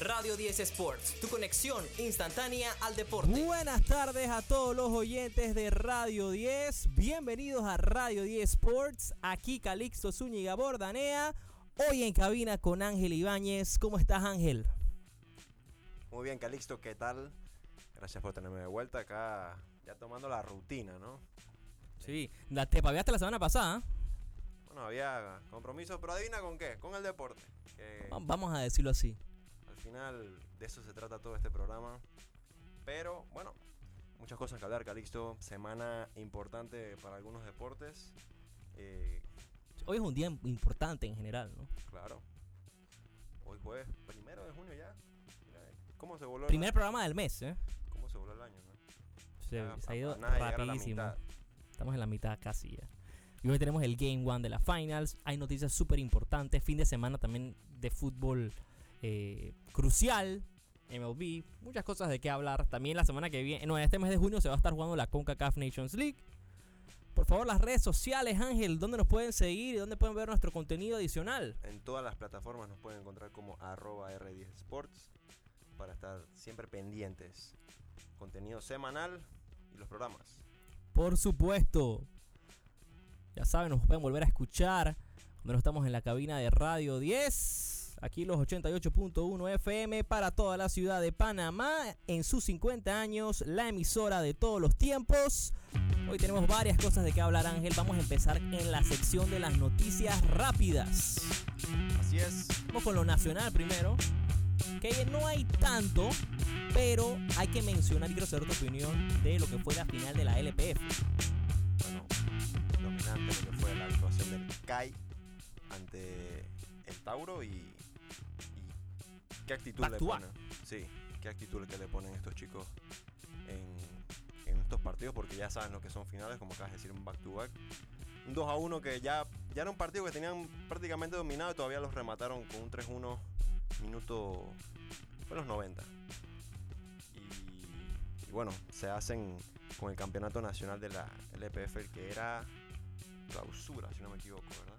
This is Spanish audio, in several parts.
Radio 10 Sports, tu conexión instantánea al deporte. Buenas tardes a todos los oyentes de Radio 10. Bienvenidos a Radio 10 Sports. Aquí Calixto Zúñiga Bordanea. Hoy en cabina con Ángel Ibáñez. ¿Cómo estás, Ángel? Muy bien, Calixto, ¿qué tal? Gracias por tenerme de vuelta acá, ya tomando la rutina, ¿no? Sí, la- te pagaste la semana pasada. Bueno, había compromisos, pero adivina con qué, con el deporte. que Vamos a decirlo así. Al final de eso se trata todo este programa. Pero bueno, muchas cosas que hablar, Calixto. Semana importante para algunos deportes. Eh, Hoy es un día importante en general, ¿no? claro. Hoy jueves, primero de junio ya. Mira, ¿Cómo se voló, Primer el, programa del mes, ¿eh? ¿Cómo se voló el año? no? Se, Ya, se ha ido rapidísimo. Estamos en la mitad casi ya. Y hoy tenemos el Game One de las Finals. Hay noticias súper importantes. Fin de semana también de fútbol eh, crucial. MLB. Muchas cosas de qué hablar. También la semana que viene, no, en este mes de junio se va a estar jugando la CONCACAF Nations League. Por favor, las redes sociales, Ángel, ¿dónde nos pueden seguir y dónde pueden ver nuestro contenido adicional? En todas las plataformas nos pueden encontrar como arroba R10 Sports para estar siempre pendientes. Contenido semanal y los programas. Por supuesto. Ya saben, nos pueden volver a escuchar cuando no estamos en la cabina de Radio 10. Aquí los 88.1 FM para toda la ciudad de Panamá. En sus 50 años, la emisora de todos los tiempos. Hoy tenemos varias cosas de qué hablar, Ángel. Vamos a empezar en la sección de las noticias rápidas. Así es. Vamos con lo nacional primero. Que no hay tanto, pero hay que mencionar y quiero saber tu opinión de lo que fue la final de la LPF. Bueno, dominante lo que fue la actuación del CAI ante el Tauro y qué actitud le ponen. Sí, qué actitud que le ponen estos chicos en, en estos partidos porque ya saben lo que son finales, como acabas de decir, un back to back. Un 2 a 1 que ya, ya era un partido que tenían prácticamente dominado y todavía los remataron con un 3-1 minuto. Fue los 90. Y, y bueno, se hacen con el campeonato nacional de la LPF, el que era clausura, si no me equivoco, ¿verdad?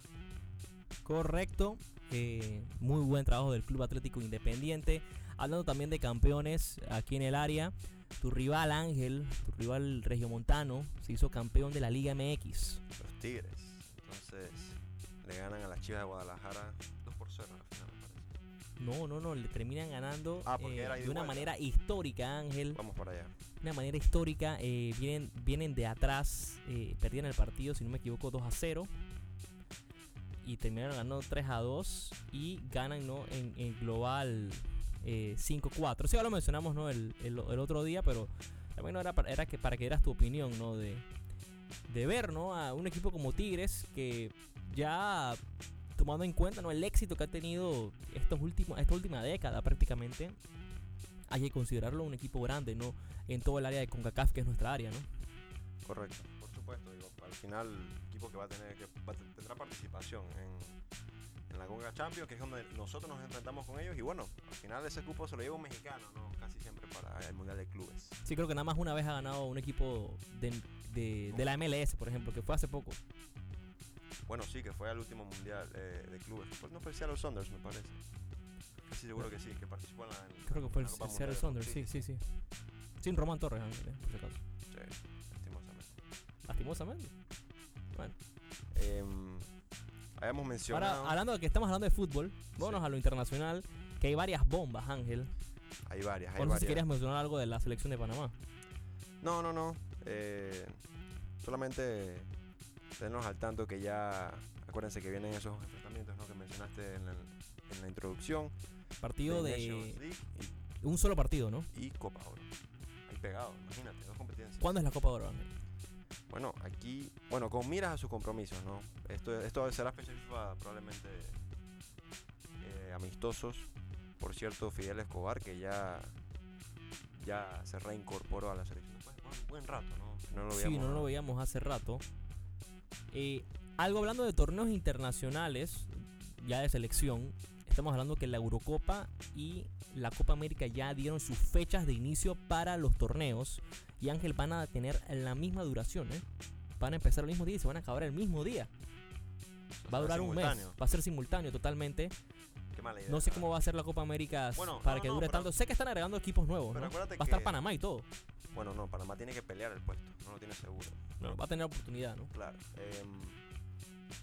Correcto. eh, muy buen trabajo del Club Atlético Independiente. Hablando también de campeones aquí en el área. Tu rival Ángel, tu rival Regiomontano, se hizo campeón de la Liga MX. Los Tigres. Entonces le ganan a las Chivas de Guadalajara 2 por 0 al final, me parece. No, no, no, le terminan ganando Ah, eh, de una manera histórica, Ángel. Vamos para allá. De una manera histórica. eh, vienen, vienen de atrás, eh, perdían el partido, si no me equivoco, 2 a 0. Y terminaron ganando 3 a 2 y ganan ¿no? en, en global eh, 5-4. Sí, ya lo mencionamos ¿no? el, el- el otro día, pero también no era, para, era que, para que dieras tu opinión ¿no? de, de ver ¿no? a un equipo como Tigres que ya tomando en cuenta ¿no? el éxito que ha tenido estos últimos, esta última década prácticamente, hay que considerarlo un equipo grande ¿no? en todo el área de CONCACAF, que es nuestra área. ¿no? Correcto. Por supuesto, digo, al final equipo que va a tener que va a te- tendrá participación en, en la Conga Champions, que es donde nosotros nos enfrentamos con ellos y bueno, al final ese cupo se lo lleva un mexicano, ¿no? Casi siempre para el Mundial de Clubes. Sí, creo que nada más una vez ha ganado un equipo de, de- de la MLS, por ejemplo, que fue hace poco. Bueno, sí, que fue al último Mundial eh, de Clubes. Fue- no fue el Seattle Saunders, me parece. Casi seguro que sí, que participó en la. en Creo que fue el Seattle. Saunders, sí, sí, sí. Sin Román Torres, por si acaso. Sí, lastimosamente. Lastimosamente. Bueno, Em, habíamos mencionado. ahora hablando de que estamos hablando de fútbol, vámonos Sí. a lo internacional, que hay varias bombas, Ángel. Hay varias, hay no sé si varias. querías mencionar algo de la selección de Panamá. No, no, no. eh, solamente tenernos al tanto que ya. Acuérdense que vienen esos enfrentamientos ¿no? que mencionaste en la, en la introducción. Partido de de un solo partido, ¿no? y, Copa Oro. Ahí pegado, imagínate, dos competencias. ¿Cuándo es la Copa Oro, Ángel? Bueno, aquí, bueno, con miras a sus compromisos, ¿no? Esto, esto será FIFA probablemente eh, amistosos. Por cierto, Fidel Escobar, que ya, ya se reincorporó a la selección. Un buen rato, ¿no? No lo Sí, no lo veíamos hace rato. Eh, algo hablando de torneos internacionales, ya de selección, estamos hablando que la Eurocopa y la Copa América ya dieron sus fechas de inicio para los torneos. Y Ángel van a tener la misma duración, ¿eh? Van a empezar el mismo día y se van a acabar el mismo día. Va a durar un mes. Va a ser simultáneo totalmente. ¿Qué mala idea. No sé cómo va a ser la Copa América Bueno, para no, que dure tanto. Sé que están agregando equipos nuevos, pero ¿no? Va a estar Panamá y todo. Bueno, no, Panamá tiene que pelear el puesto, no lo tiene seguro. Va a tener oportunidad, ¿no? Claro. em,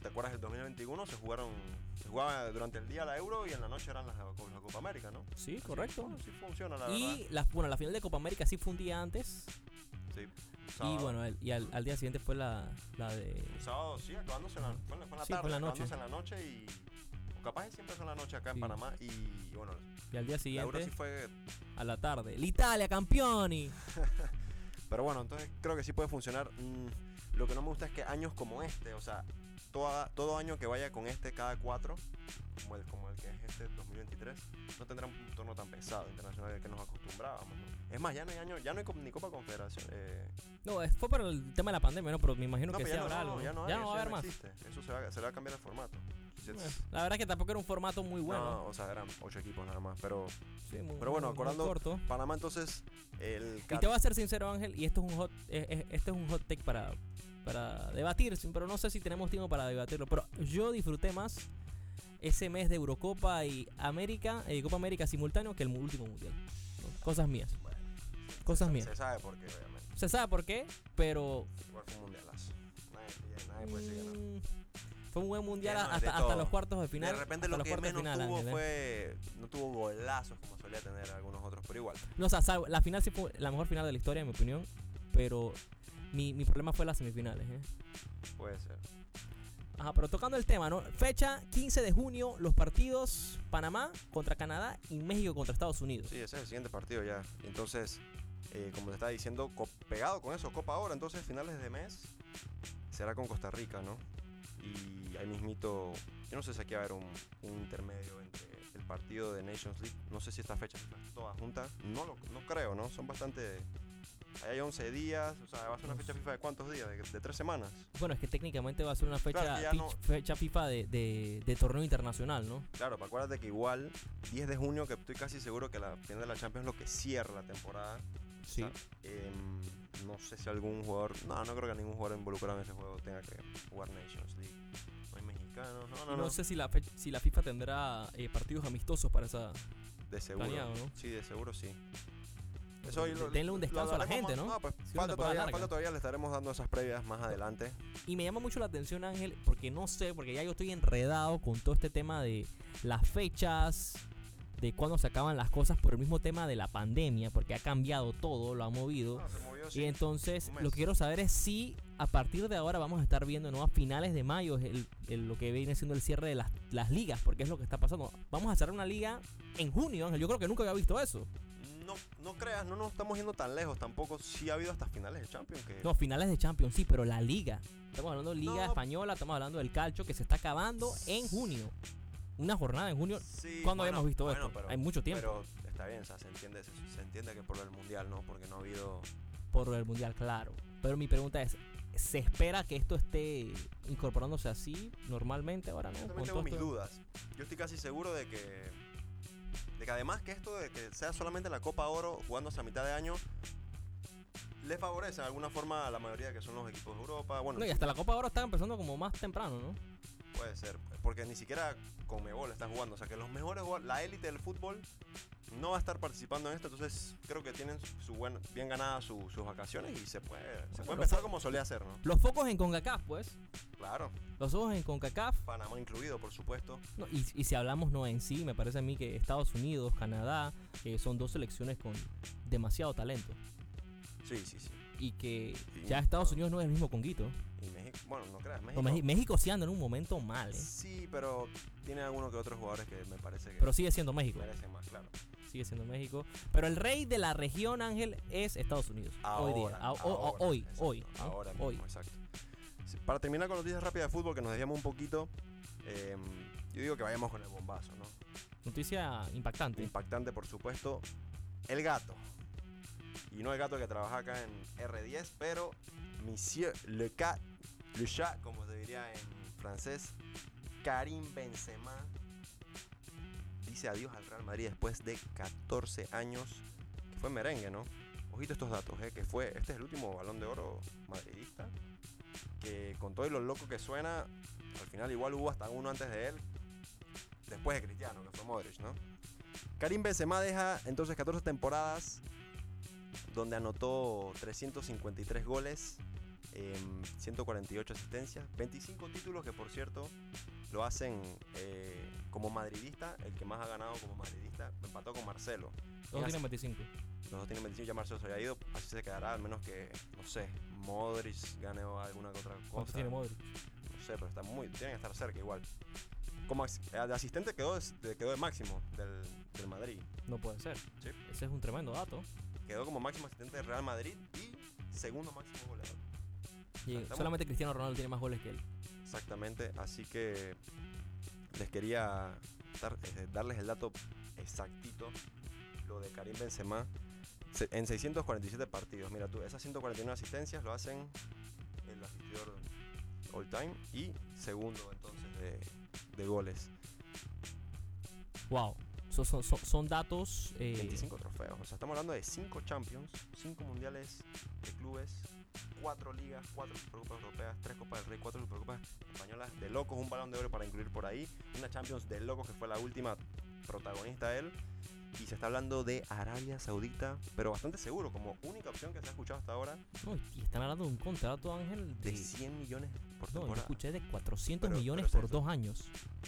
¿Te acuerdas del 2021? Se jugaron, se jugaba durante el día la Euro y en la noche eran las, la Copa América, ¿no? Sí, correcto. bueno, sí funciona, la. Y la, bueno, la final de Copa América sí fue un día antes. Sí. Y bueno, el- y al, al día siguiente fue la, la de. Un sábado, sí, acabándose en la, fue en la, fue en la Sí, fue tarde, en la noche. acabándose en la noche y... o capaz siempre son la noche acá en Sí. Panamá y, y bueno, Y al día la Euro siguiente, sí fue... a la tarde. ¡L'Italia, campioni! Pero bueno, entonces creo que sí puede funcionar. Mm, lo que no me gusta es que años como este, o sea, toda, todo año que vaya con este cada cuatro, como el, como el que es este 2023, no tendrá un torneo tan pesado internacional al que nos acostumbrábamos. ¿no? Es más, ya no hay año, ya no hay ni Copa Confederación. Eh, No, es- fue por el tema de la pandemia, ¿no? Pero me imagino no, que sí ya habrá no, algo. ya no, hay, va a haber no más. existe. Eso se va, se va a cambiar el formato. Es- La verdad que tampoco era un formato muy bueno. no, o sea, eran ocho equipos nada más, pero Sí, muy- pero bueno, muy- muy acordando- corto. Panamá entonces el Y te voy a ser sincero, Ángel, y esto es un hot, eh, este es un hot take para, para debatir, pero no sé si tenemos tiempo para debatirlo. Pero yo disfruté más ese mes de Eurocopa y América, eh, Copa América simultáneo que el último mundial. ¿no? Cosas mías. Bueno, Cosas se, mías. se sabe por qué, obviamente. Se sabe por qué, pero Igual fue un mundialazo. Nadie, nadie puede decir que no. mm, fue un buen mundial no, hasta, hasta los cuartos de final. de repente lo los que cuartos de menos final, tuvo Ángel, fue. No tuvo golazos como solía tener algunos otros, pero igual. No, o sea, la final sí fue la mejor final de la historia, en mi opinión. Pero mi, mi problema fue las semifinales. ¿eh? Puede ser. Ajá, pero tocando el tema, ¿no? Fecha 15 de junio, los partidos Panamá contra Canadá y México contra Estados Unidos. Sí, ese es el siguiente partido ya. Entonces, eh, como te estaba diciendo, pegado con eso, Copa ahora, entonces finales de mes será con Costa Rica, ¿no? Y ahí mismito, yo no sé si aquí va a haber un, un intermedio entre el partido de Nations League. No sé si esta fecha está toda junta. No, lo, no creo, ¿no? Son bastante... Ahí hay 11 días, o sea, va a ser una fecha FIFA de cuántos días, de, de tres semanas. Bueno, es que técnicamente va a ser una fecha, Claro, no- fecha FIFA de, de- de torneo internacional, ¿no? Claro, pero acuérdate que igual 10 de junio, que estoy casi seguro que la final de la Champions es lo que cierra la temporada. Sí. O sea, em, no sé si algún jugador. No, no creo que ningún jugador involucrado en ese juego tenga que jugar Nations League. No hay mexicanos. No, no, No, no. sé si la, fe- si la FIFA tendrá eh, partidos amistosos para esa... de seguro. planeado, ¿no? Sí, de seguro sí. Eso ahí lo- Denle un descanso a la gente, más- ¿no? No, pues Sí, falta, todavía, larga. falta todavía, le estaremos dando esas previas más adelante. Y me llama mucho la atención, Ángel, porque no sé, porque ya yo estoy enredado con todo este tema de las fechas, de cuándo se acaban las cosas por el mismo tema de la pandemia, porque ha cambiado todo, lo ha movido. Movió, Y entonces lo que quiero saber es si a partir de ahora vamos a estar viendo ¿no? a finales de mayo el, el- lo que viene siendo el cierre de las, las ligas, porque es lo que está pasando. Vamos a cerrar una liga en junio, Ángel. Yo creo que nunca había visto eso. No, no creas, no nos estamos yendo tan lejos tampoco. Sí ha habido hasta finales de Champions que. No, finales de Champions, sí, pero la liga. Estamos hablando de liga No. española, estamos hablando del calcho que se está acabando en junio. Una jornada en junio. Sí, ¿Cuándo bueno, habíamos visto bueno, esto? pero- Hay mucho tiempo Pero está bien, o sea, se entiende, se, se entiende que por el mundial, ¿no? Porque no ha habido. por el mundial, claro. Pero mi pregunta es, ¿se espera que esto esté incorporándose así normalmente ahora no? Yo también tengo mis esto- dudas. Yo estoy casi seguro de que. De que además que esto de que sea solamente la Copa Oro jugándose a mitad de año. Le favorece de alguna forma a la mayoría que son los equipos de Europa. Bueno, No, y hasta la Copa ahora está empezando como más temprano, ¿no? puede ser. Porque ni siquiera Conmebol está jugando. O sea que los mejores, jugadores- la élite del fútbol no va a estar participando en esto. Entonces creo que tienen su buen, bien ganadas su- sus vacaciones y se puede, se puede empezar como solía hacer, ¿no? Los focos en CONCACAF, pues. Claro. Los ojos en CONCACAF. Panamá incluido, por supuesto. No, y, y si hablamos no en sí, me parece a mí que Estados Unidos, Canadá, eh, son dos selecciones con demasiado talento. Sí, sí, sí. Y que Y- ya Estados Unidos no es el mismo Conguito. Y bueno, no creas, No, México. México sí anda en un momento mal, ¿eh? Sí, pero tiene algunos que otros jugadores que me parece que Pero sigue siendo México. merecen más, claro. Sigue siendo México. Pero el rey de la región, Ángel, es Estados Unidos. hoy día. A- o- o- ahora, hoy, exacto, hoy. ¿no? Ahora mismo, hoy. exacto. Para terminar con noticias rápidas de fútbol, que nos desviamos un poquito, eh, yo digo que vayamos con el bombazo, ¿no? Noticia impactante. Impactante, por supuesto. El gato. Y no el gato que trabaja acá en R10, pero Monsieur Le Cat, Le Chat, como se diría en francés, Karim Benzema dice adiós al Real Madrid después de 14 años, que fue merengue, ¿no? Ojito estos datos, ¿eh? que fue, este es el último balón de oro madridista, que con todo y lo loco que suena, al final igual hubo hasta uno antes de él, después de Cristiano, que fue Modric, ¿no? Karim Benzema deja entonces 14 temporadas donde anotó 353 goles, em, 148 asistencias, 25 títulos que por cierto lo hacen eh, como madridista, el que más ha ganado como madridista, empató con Marcelo. Todos En tienen 25. Los dos tienen 25, ya Marcelo se había ido, así se quedará, al menos que, no sé, Modric gane alguna que otra ¿Cuántos cosa. tiene Modric? No sé, pero está muy, tienen que estar cerca igual. Como de asistente quedó, de- quedó de máximo del, del Madrid. No puede ser. Sí. Ese es un tremendo dato. Quedó como máximo asistente del Real Madrid y segundo máximo goleador. Y solamente Cristiano Ronaldo tiene más goles que él. Exactamente, así que les quería dar- eh, darles el dato exactito, lo de Karim Benzema, se- en 647 partidos. Mira tú, esas 149 asistencias lo hacen el asistidor all time y segundo entonces de, de goles. Wow. So- son, son, son datos. eh, 25 trofeos, o sea, estamos hablando de 5 Champions, 5 mundiales de clubes, 4 ligas, 4 Supercopas europeas, 3 Copas del Rey, 4 Supercopas españolas de locos, un balón de oro para incluir por ahí, una Champions de locos que fue la última protagonista él. Y se está hablando de Arabia Saudita, pero bastante seguro, como única opción que se ha escuchado hasta ahora, no, y están hablando de un contrato, Ángel, de de. 100 millones por No, yo temporada. escuché de 400 Pero- millones pero por dos años.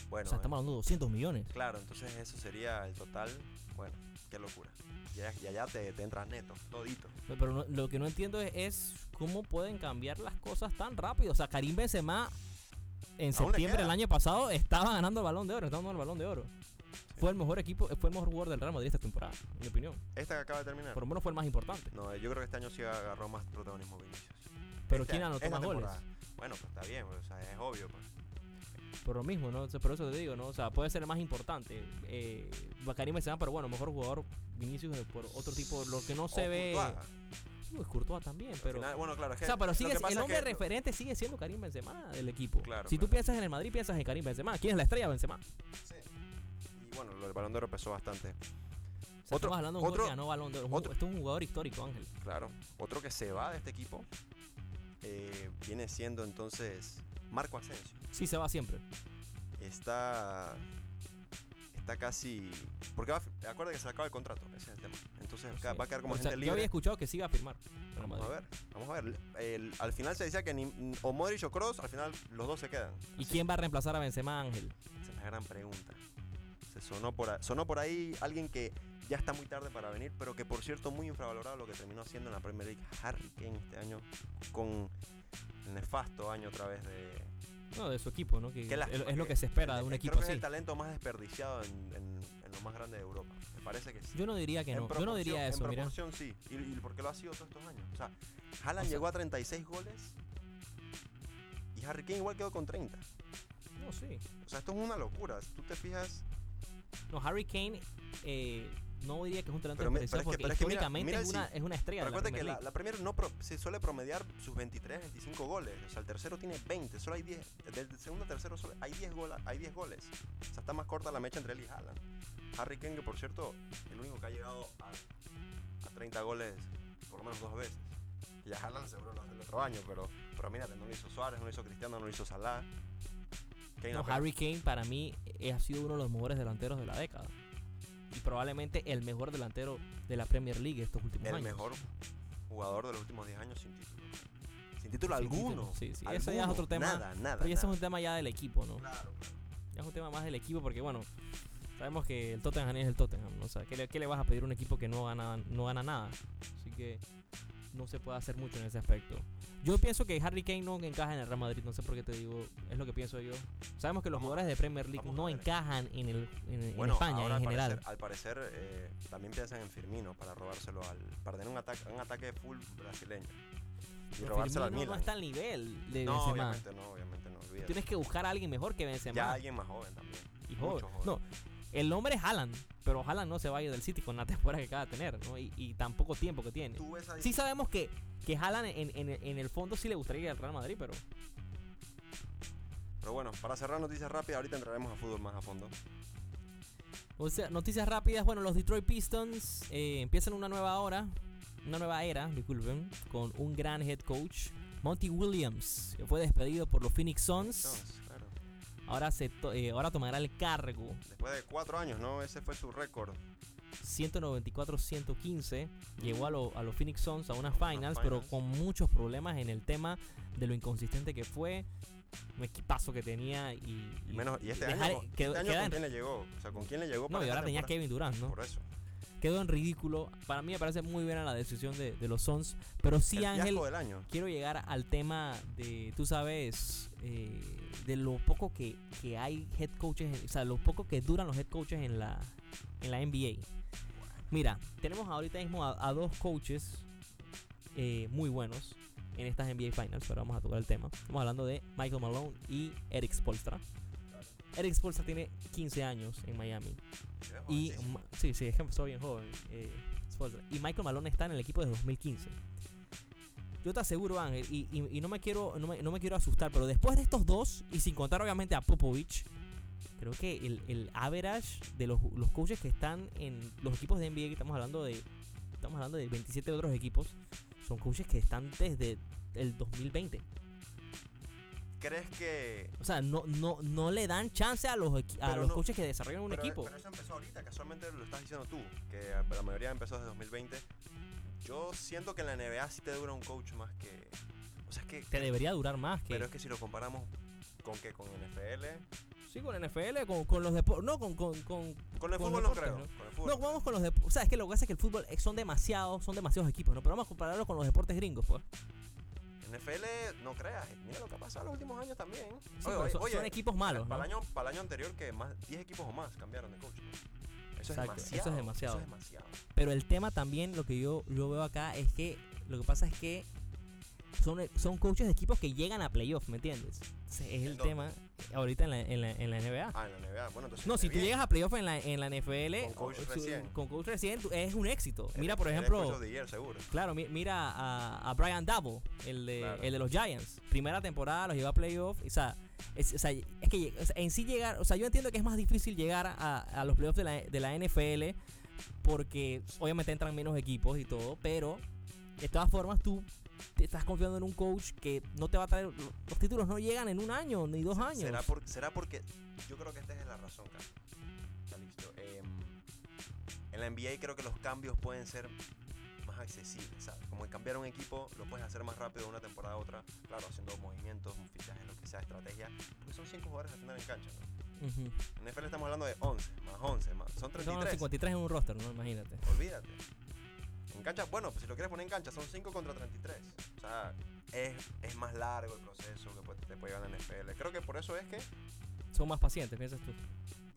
Bueno, o sea, estamos hablando de 200 millones. claro, entonces eso sería el total. Bueno, qué locura. Ya, ya, ya te, te entras neto, todito. Pero no- lo que no entiendo es, es cómo pueden cambiar las cosas tan rápido. O sea, Karim Benzema en septiembre del año pasado estaba ganando el balón de oro, estaba ganando el balón de oro. Fue el mejor equipo, fue el mejor jugador del Real Madrid esta temporada, en mi opinión. Esta que acaba de terminar. Por lo menos fue el más importante. No, yo creo que este año sí agarró más protagonismo Vinicius. Pero Este- ¿quién anotó más goles? Bueno, pues está bien, pues, o sea, es obvio. Pues. Por lo mismo, ¿no? Por eso te digo, ¿no? O sea, puede ser el más importante. Eh, Karim Benzema, pero bueno, mejor jugador Vinicius por otro tipo, lo que no se O ve. Uy, Courtois también, Al pero. final, bueno, claro, es que O sea, pero sigue, el es que- referente sigue siendo Karim Benzema del equipo. Claro, si tú piensas en el Madrid, piensas en Karim Benzema. ¿Quién es la estrella? Benzema. Sí. Y bueno, lo del balón de oro pesó bastante. O sea, Otro- estamos hablando de un otro- jugador que ganó balón de oro. Otro- Esto es un jugador histórico, Ángel. Claro. Otro que se va de este equipo eh, viene siendo entonces Marco Asensio. Sí, se va siempre. Está. Está casi. Porque va, acuerda que se acaba el contrato, ese es el tema. Entonces va a quedar como O sea, agente yo había libre. escuchado que sí iba a firmar. Vamos a ver, vamos a ver. El- al final se decía que ni, o Modric o Kroos, al final los dos se quedan. ¿Y quién va a reemplazar a Benzema, Ángel? Esa es la gran pregunta. Se sonó por, sonó por ahí alguien que ya está muy tarde para venir, pero que por cierto muy infravalorado lo que terminó haciendo en la Premier League. Harry Kane este año con el nefasto año otra vez de... No, de su equipo, ¿no? Que es, lo que- se espera de un creo equipo que es así. el talento más desperdiciado en, en- en lo más grande de Europa. Me parece que sí. Yo no diría que En no. Yo no diría eso, En mira. proporción sí. ¿Y, y por qué lo ha sido todos estos años? O sea, Haaland O sea- llegó a 36 goles y Harry Kane igual quedó con 30. No, sí. O sea, esto es una locura. Si tú te fijas, No, Harry Kane eh, no diría que es un talento Pero pero es que- porque es que mira- históricamente mira es, una, sí. es una estrella. Recuerda que la, Premier no pro- se suele promediar sus 23, 25 goles. O sea, el tercero tiene 20, solo hay 10. Del segundo al tercero solo hay 10, gola- hay 10 goles. O sea, está más corta la mecha entre él y Haaland. Harry Kane, que por cierto, el único que ha llegado a, a 30 goles por lo menos dos veces. Y a Haaland seguro lo hace el otro año, pero, pero mírate, no lo hizo Suárez, no lo hizo Cristiano, no lo hizo Salah. Kane No, apenas- Harry Kane para mí eh, ha sido uno de los mejores delanteros de la década. Probablemente el mejor delantero de la Premier League estos últimos el años. mejor jugador de los últimos 10 años sin título. Sin título Sin título, alguno. sí, sí, eso ya es otro tema, Nada, nada. Pero ese es un tema ya del equipo, ¿no? Claro, claro. Ya es un tema más del equipo porque, bueno, sabemos que el Tottenham es el Tottenham. ¿no? O sea, ¿qué le, qué le vas a pedir a un equipo que no gana, no gana nada? Así que no se puede hacer mucho en ese aspecto. Yo pienso que Harry Kane no encaja en el Real Madrid, no sé por qué te digo, es lo que pienso yo. Sabemos que los Vamos jugadores de Premier League no encajan en, el, en, España ahora en al general. Parecer, al parecer eh, también piensan en Firmino para robárselo al. para tener un ataque, un ataque full brasileño. Y Pero robárselo al Firmino Milan. no está al nivel de no, Benzema. obviamente no, obviamente no. olvídate. Tienes que buscar a alguien mejor que Benzema. Ya alguien más joven también. y joven. joven. No, el nombre es Haaland, pero Haaland no se va a ir del City con la temporada que acaba de tener, ¿no? Y, y tan poco tiempo que tiene. Sí sabemos que, que Haaland en, en, en el fondo sí le gustaría ir al Real Madrid, pero Pero bueno, para cerrar noticias rápidas, ahorita entraremos a fútbol más a fondo. O sea, noticias rápidas. Bueno, los Detroit Pistons eh, empiezan una nueva hora, una nueva era, disculpen, con un gran head coach. Monty Williams que fue despedido por los Phoenix Suns. Ahora, se to- eh, ahora tomará el cargo. Después de cuatro años, ¿no? Ese fue su récord. 194-115. Llegó a, lo- a los Phoenix Suns a unas finals, pero con muchos problemas en el tema de lo inconsistente que fue. Un equipazo que tenía y. Y, menos, y este dejar- año, con- quedó- este año queda ¿con quién le llegó? O sea, ¿con quién le llegó? No, para y esta ahora tenía? Kevin Durant, ¿no? Por eso. Quedó en ridículo. Para mí me parece muy buena la decisión de, de los Suns. Pero sí, el Ángel, del año. quiero llegar al tema de, tú sabes, eh, de lo poco que, que hay head coaches, o sea, lo poco que duran los head coaches en la, en la NBA. Mira, tenemos ahorita mismo a, a dos coaches eh, muy buenos en estas NBA Finals, pero vamos a tocar el tema. Estamos hablando de Michael Malone y Eric Spolstra. Eric Spolstra tiene 15 años en Miami. Y sí, sí, es que empezó bien joven. eh, y Michael Malone está en el equipo desde 2015. Yo te aseguro, Ángel, y, y- y no me quiero no me, no me quiero asustar, pero después de estos dos, y sin contar obviamente a Popovich, creo que el, el average de los, los coaches que están en los equipos de NBA, que estamos hablando de estamos hablando de 27 otros equipos, son coaches que están desde el 2020. ¿Crees que O sea, no, no, no le dan chance a los, a Pero los no- coaches que desarrollan un pero, equipo. pero eso empezó ahorita, casualmente lo estás diciendo tú, que la mayoría empezó desde 2020. Yo siento que en la NBA sí te dura un coach más que... O sea, es que... Te debería durar más que... Pero es que si lo comparamos con qué, con NFL, Sí, con NFL, con, con los deportes. No, con, con, con- con el fútbol no deportes, creo. ¿no? Con el fútbol No, vamos con los deportes. O sea, es que lo que pasa es que el fútbol son demasiados, son demasiados equipos, ¿no? Pero vamos a compararlo con los deportes gringos, pues. NFL, no creas, mira lo que ha pasado en los últimos años también. Sí, Oye, son, oye, son equipos malos, para, ¿no? el año, para el año anterior que más 10 equipos o más cambiaron de coach. Eso, Exacto, es eso es demasiado, demasiado. Eso es demasiado. Pero el tema también, lo que yo, yo veo acá es que lo que pasa es que son, son coaches de equipos que llegan a playoff, ¿me entiendes? Ese es ¿En el tema ahorita en la, en la, en la NBA. Ah, en la NBA. Bueno, entonces. No, si tú llegas a playoff en la, en la NFL, Con coach su- recién. con coach recién, tú- es un éxito. Mira, por ejemplo, the year, seguro. Claro, mi- mira a, a Brian Dabo, el de, Claro. el de los Giants. Primera temporada, los llevó a playoff. O sea, es, o sea, es que o sea, en sí llegar, o sea, yo entiendo que es más difícil llegar a, a los playoffs de la, de la NFL porque obviamente entran menos equipos y todo, pero de todas formas tú te estás confiando en un coach que no te va a traer, los títulos no llegan en un año ni dos años. ¿Será, por- será porque. Yo creo que esta es la razón. Está listo. Em, en la NBA creo que los cambios pueden ser más accesibles, ¿sabes? Como cambiar un equipo lo puedes hacer más rápido de una temporada a otra. Claro, haciendo movimientos, un fichaje, lo que sea, estrategia. Porque son 5 jugadores a tener en cancha, ¿no? Ujú. En NFL estamos hablando de 11, más 11, más. Son Son 33. 53 en un roster, ¿no? Imagínate. Olvídate. En cancha, bueno, pues si lo quieres poner en cancha, son 5 contra 33. O sea, es, es más largo el proceso que puede- te puede llevar la NFL. Creo que por eso es que. Son más pacientes, piensas tú,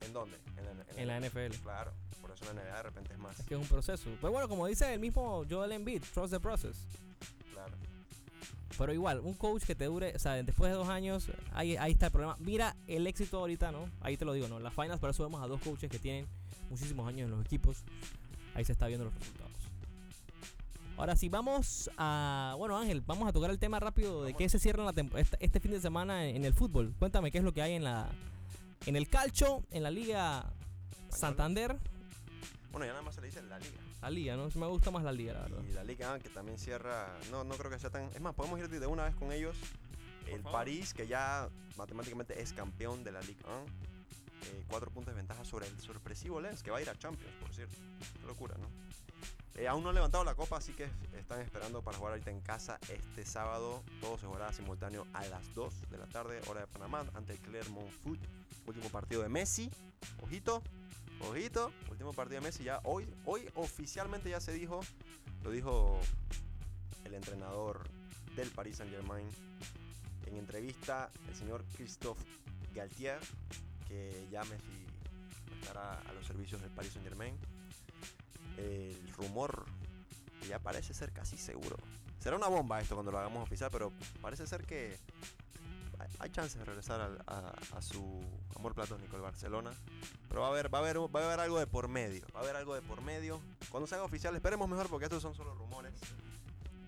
¿En dónde? En la, en la NFL. Claro, por eso la NBA de repente es más. Es que es un proceso. Pero bueno, como dice el mismo Joel Embiid, trust the process. Claro. Pero igual, un coach que te dure, o sea, después de dos años, ahí, ahí está el problema. Mira el éxito ahorita, ¿no? Ahí te lo digo, ¿no? Las finals, por eso vemos a dos coaches que tienen muchísimos años en los equipos. Ahí se está viendo los resultados. Ahora sí, vamos a. Bueno, Ángel, vamos a tocar el tema rápido de qué se cierra la este, este fin de semana en, el fútbol. Cuéntame qué es lo que hay en la. En el calcho, en la Liga Santander. Bueno, ya nada más se le dice la liga. La Liga, ¿no? Me gusta más la Liga, la verdad. Y la liga A, que también cierra. No, no creo que sea tan. Es más, podemos ir de una vez con ellos. El favor. París, que ya matemáticamente es campeón de la Liga A. eh, cuatro puntos de ventaja sobre el sorpresivo Lens, que va a ir a Champions, por cierto. Qué locura, ¿no? Eh, aún no han levantado la copa, así que están esperando para jugar ahorita en casa este sábado. Todo se jugará simultáneo a las 2 de la tarde, hora de Panamá, ante Clermont Foot. Último partido de Messi. Ojito, ojito. Último partido de Messi. Ya hoy, hoy oficialmente ya se dijo. Lo dijo el entrenador del Paris Saint Germain en entrevista el señor Christophe Galtier que ya Messi estará a los servicios del Paris Saint Germain el rumor ya parece ser casi seguro. Será una bomba esto cuando lo hagamos oficial pero parece ser que hay- chances de regresar a, su amor platónico el Barcelona. Pero va a haber va a haber va a algo de por medio va a haber algo de por medio. Cuando se haga oficial esperemos mejor porque estos son solo rumores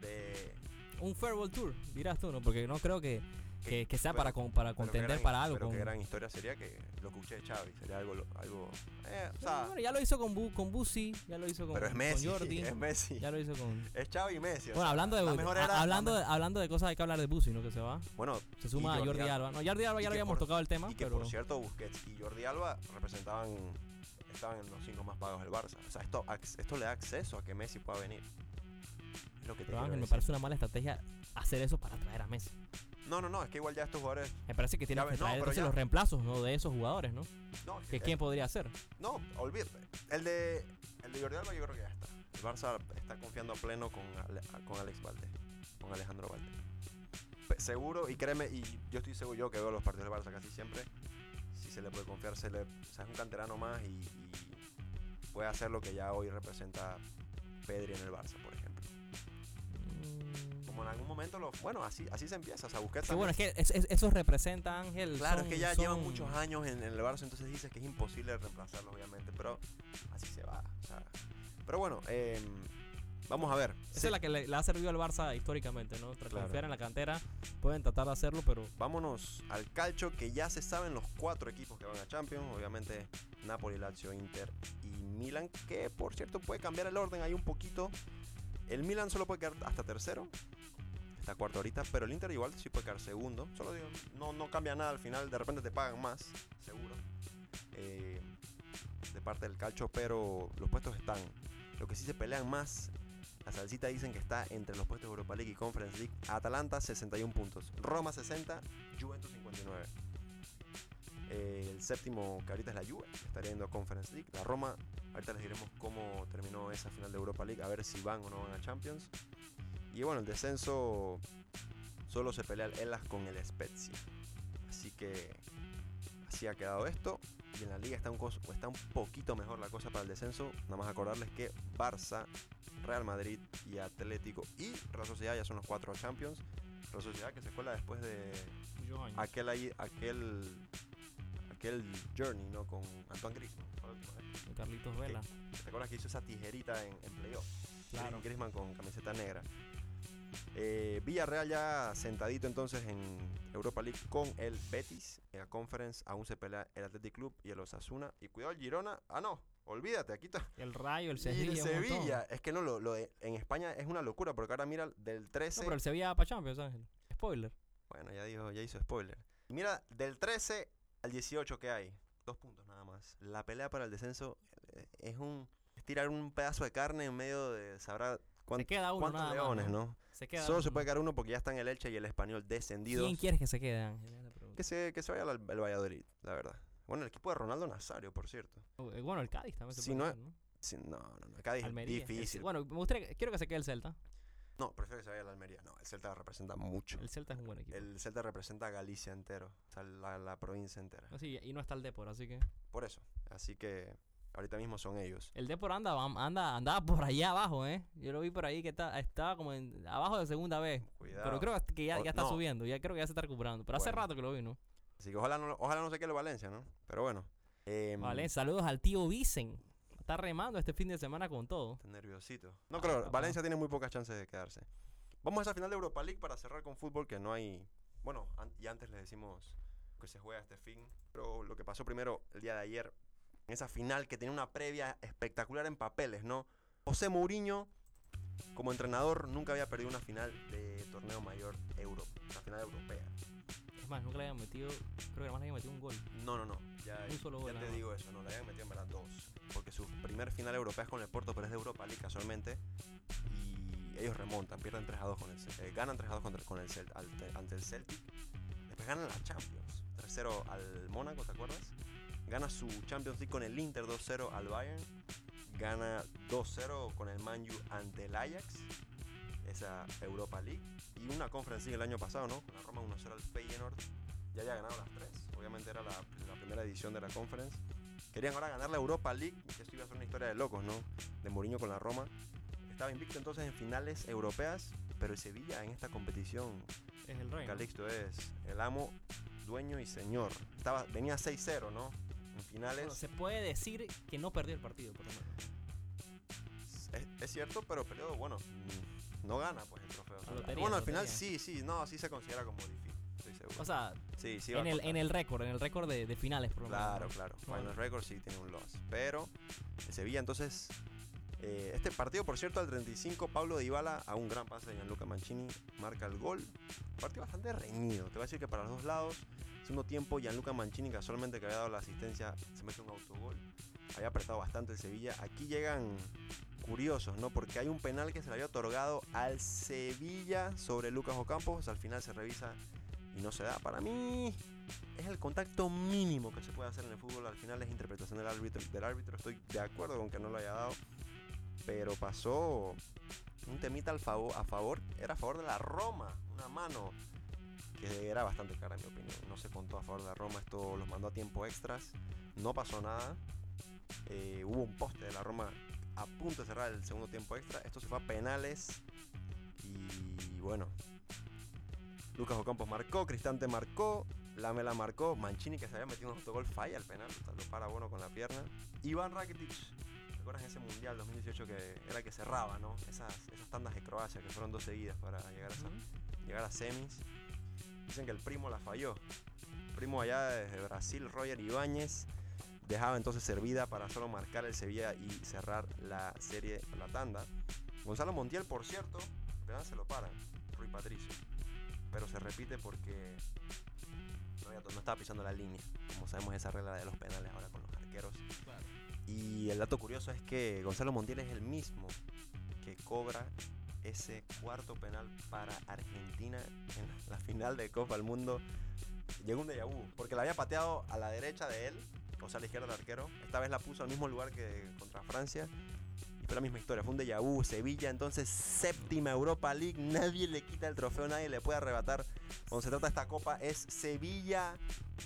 de un Farewell Tour, dirás tú, ¿no? Porque no creo que, que, que sea pero- para, con- para contender gran- para algo. Pero con- qué gran historia sería que lo escuché de Xavi. Sería algo. algo eh, o sea, bueno, ya lo hizo con, Bu, con Busi, ya lo hizo con, pero es con Messi. Jordi, Es Messi. ya lo hizo con... Es Xavi y Messi. Bueno, hablando de, a- hablando, de, hablando de cosas hay que hablar de Busi, ¿no? Que se va. Bueno, Se suma y a Jordi Alba. No, Jordi Alba ya lo habíamos por- tocado el tema, Y que pero... por cierto, Busquets y Jordi Alba representaban. Estaban en los cinco más pagos del Barça. O sea, esto, esto le da acceso a que Messi pueda venir. Es lo que te Pero Ángel, me parece una mala estrategia hacer eso para traer a Messi. No, no, no, es que igual ya estos jugadores. Me parece que tienes Ya que no, traer pero entonces los reemplazos ¿no? de esos jugadores, ¿no? No, ¿Que quién podría ser? No, olvídate. El de, el de Jordi Alba yo creo que ya está. El Barça está confiando a pleno con, Ale- con Alex Valdés, con Alejandro Valdés. Seguro, y créeme, y yo estoy seguro, yo que veo los partidos del Barça casi siempre, si se le puede confiar, se le, o sea, es un canterano más y, y puede hacer lo que ya hoy representa Pedri en el Barça, por ejemplo. Como en algún momento, lo, bueno, así, así se empieza. O sea, Busquets Que bueno, es que es- es- esos representa, Ángel. Claro, son- es que ya son- llevan muchos años en, en el Barça, entonces dices que es imposible reemplazarlo, obviamente, pero así se va. o sea. pero bueno, em, vamos a ver. Esa Sí, es la que le, le ha servido al Barça históricamente, ¿no? Tras Claro. confiar en la cantera, pueden tratar de hacerlo, pero Vámonos al calcio, que ya se saben los cuatro equipos que van a Champions, obviamente Napoli, Lazio, Inter y Milan, que por cierto puede cambiar el orden ahí un poquito. El Milan solo puede quedar hasta tercero, está cuarto ahorita, pero el Inter igual sí puede quedar segundo. Solo digo, no, no cambia nada al final, de repente te pagan más, seguro, eh, de parte del calcio, pero los puestos están. Lo que sí se pelean más, la salsita dicen que está entre los puestos de Europa League y Conference League. Atalanta 61 puntos, Roma 60, Juventus 59. Eh, el séptimo que ahorita es la Juve, estaría yendo a Conference League. La Roma, ahorita les diremos cómo terminó esa final de Europa League, a ver si van o no van a Champions. Y bueno, el descenso solo se pelea el Elas con el Spezia. Así que así ha quedado esto. Y en la liga está un, está un poquito mejor la cosa para el descenso. Nada más acordarles que Barça, Real Madrid y Atlético y Real Sociedad ya son los cuatro Champions. Real Sociedad que se cuela después de años. aquel ahí, aquel aquel journey, ¿no? Con Antoine Griezmann. vez. Carlitos Vela. ¿Te acuerdas que hizo esa tijerita en, en playoff? Claro. Griezmann con camiseta negra. Eh, Villarreal ya sentadito entonces en Europa League con el Betis. En la Conference aún se pelea el Athletic Club y el Osasuna. Y cuidado el Girona. Ah, no. Olvídate, aquí está. El Rayo, el Y Sevilla. el. Sevilla. Es que no, lo, lo de- en España es una locura porque ahora mira del 13. No, pero el Sevilla va para Champions, Ángel. Spoiler. Bueno, ya dijo, ya hizo spoiler. Y mira, del 13 al 18 que hay, dos puntos nada más. La pelea para el descenso eh, es un es tirar un pedazo de carne en medio de sabrá queda uno cuántos leones, más, ¿no? Se queda Solo se puede quedar uno porque ya están el Elche y el Español descendidos. ¿Quién quieres que se quede. Que se, que se vaya al, al Valladolid, la verdad. Bueno, el equipo de Ronaldo Nazario, por cierto. Eh, Bueno, el Cádiz también se Si puede no quedar, ¿no? No, no, no. Cádiz Almería. es El- difícil. bueno, me gustaría, quiero que se quede el Celta. No, prefiero que se vaya al Almería. No, el Celta representa mucho. El Celta es un buen equipo. El Celta representa a Galicia entero. O sea, la, la provincia entera. No, sí, y no está el Depor, así que. Por eso. Así que ahorita mismo son ellos. El Depor anda, anda, andaba por allá abajo, ¿eh? Yo lo vi por ahí que está, estaba como en, abajo de segunda vez. Cuidado. Pero creo que ya, ya está no. subiendo, ya creo que ya se está recuperando. Pero hace rato que lo vi, ¿no? Así que ojalá no, ojalá no se quede Valencia, ¿no? Pero bueno. em, Vale, saludos al tío Vicen. Está remando este fin de semana con todo. Está nerviosito. No Ah, papá. Valencia tiene muy pocas chances de quedarse. Vamos a esa final de Europa League para cerrar con fútbol que no hay... Bueno, an- y antes les decimos que se juega este fin. Pero lo que pasó primero el día de ayer, esa final que tenía una previa espectacular en papeles, ¿no? José Mourinho, como entrenador, nunca había perdido una final de torneo mayor euro, una final europea. Es más, nunca le habían metido, creo que además le habían metido un gol. No, no, no. Ya, Un solo gol ya te más. digo eso, no, le habían metido en verdad dos. Porque su primer final europea es con el Porto, pero es de Europa League casualmente. Y ellos remontan, pierden 3 a 2 con el Celtic. eh, ganan 3 a 2 contra, con el Celt- ante, ante el Celtic. Después ganan la Champions. 3-0 al Mónaco, ¿te acuerdas? Gana su Champions League con el Inter 2-0 al Bayern. Gana 2-0 con el Man U ante el Ajax. Esa Europa League. Y una Conference League el año pasado, ¿no? Con la Roma 1-0 al Feyenoord ya había ganado las tres. Obviamente era la, la primera edición de la conference. Querían ahora ganar la Europa League, que esto iba a ser una historia de locos, ¿no? De Mourinho con la Roma. Estaba invicto entonces en finales europeas, pero el Sevilla en esta competición, Es el rey. Calixto es el amo, dueño y señor. Estaba, venía 6-0, ¿no? Finales. Bueno, se puede decir que no perdió el partido, por lo menos. Es, es cierto, pero periodo, bueno, no gana pues el trofeo. Lotería, bueno, al final sí, sí, no, sí se considera como difícil, estoy seguro. O sea, sí, sí en el, en el récord, en el récord de, de finales, por lo menos. Claro, claro. No, Final Record sí tiene un loss. Pero el Sevilla entonces... eh, este partido, por cierto, al 35, Pablo Dybala a un gran pase de Gianluca Mancini marca el gol. Partido bastante reñido. Te voy a decir que para los dos lados, segundo tiempo, Gianluca Mancini, casualmente que había dado la asistencia, se mete un autogol. Había apretado bastante el Sevilla. Aquí llegan curiosos, ¿no? Porque hay un penal que se le había otorgado al Sevilla sobre Lucas Ocampos. Al final se revisa y no se da. Para mí es el contacto mínimo que se puede hacer en el fútbol. Al final es interpretación del árbitro. Del árbitro. Estoy de acuerdo con que no lo haya dado. Pero pasó un temita al favor, a favor. Era a favor de la Roma. Una mano que era bastante cara en mi opinión. No se contó a favor de la Roma. Esto los mandó a tiempo extras. No pasó nada. Eh, hubo un poste de la Roma a punto de cerrar el segundo tiempo extra. Esto se fue a penales. Y bueno. Lucas Ocampos marcó, Cristante marcó, Lamela marcó, Mancini que se había metido un autogol falla el penal, lo para bueno con la pierna. Iván Rakitic, ¿recuerdas ese mundial 2018 que era que cerraba, ¿no? Esas, esas tandas de Croacia que fueron dos seguidas para llegar a, llegar a semis. Dicen que el primo la falló. El primo allá desde Brasil, Roger Ibáñez, dejaba entonces servida para solo marcar el Sevilla y cerrar la serie, la tanda. Gonzalo Montiel, por cierto, penal se lo paran, Rui Patricio. Pero se repite porque no estaba pisando la línea. Como sabemos esa regla de los penales ahora con los arqueros. Y el dato curioso es que Gonzalo Montiel es el mismo que cobra ese cuarto penal para Argentina en la final de Copa del Mundo. Llegó un déjà vu, porque la había pateado a la derecha de él, o sea, a la izquierda del arquero. Esta vez la puso al mismo lugar que contra Francia. Y fue la misma historia, fue un déjà vu. Sevilla, entonces séptima Europa League. Nadie le quita el trofeo, nadie le puede arrebatar. Cuando se trata de esta copa, es Sevilla,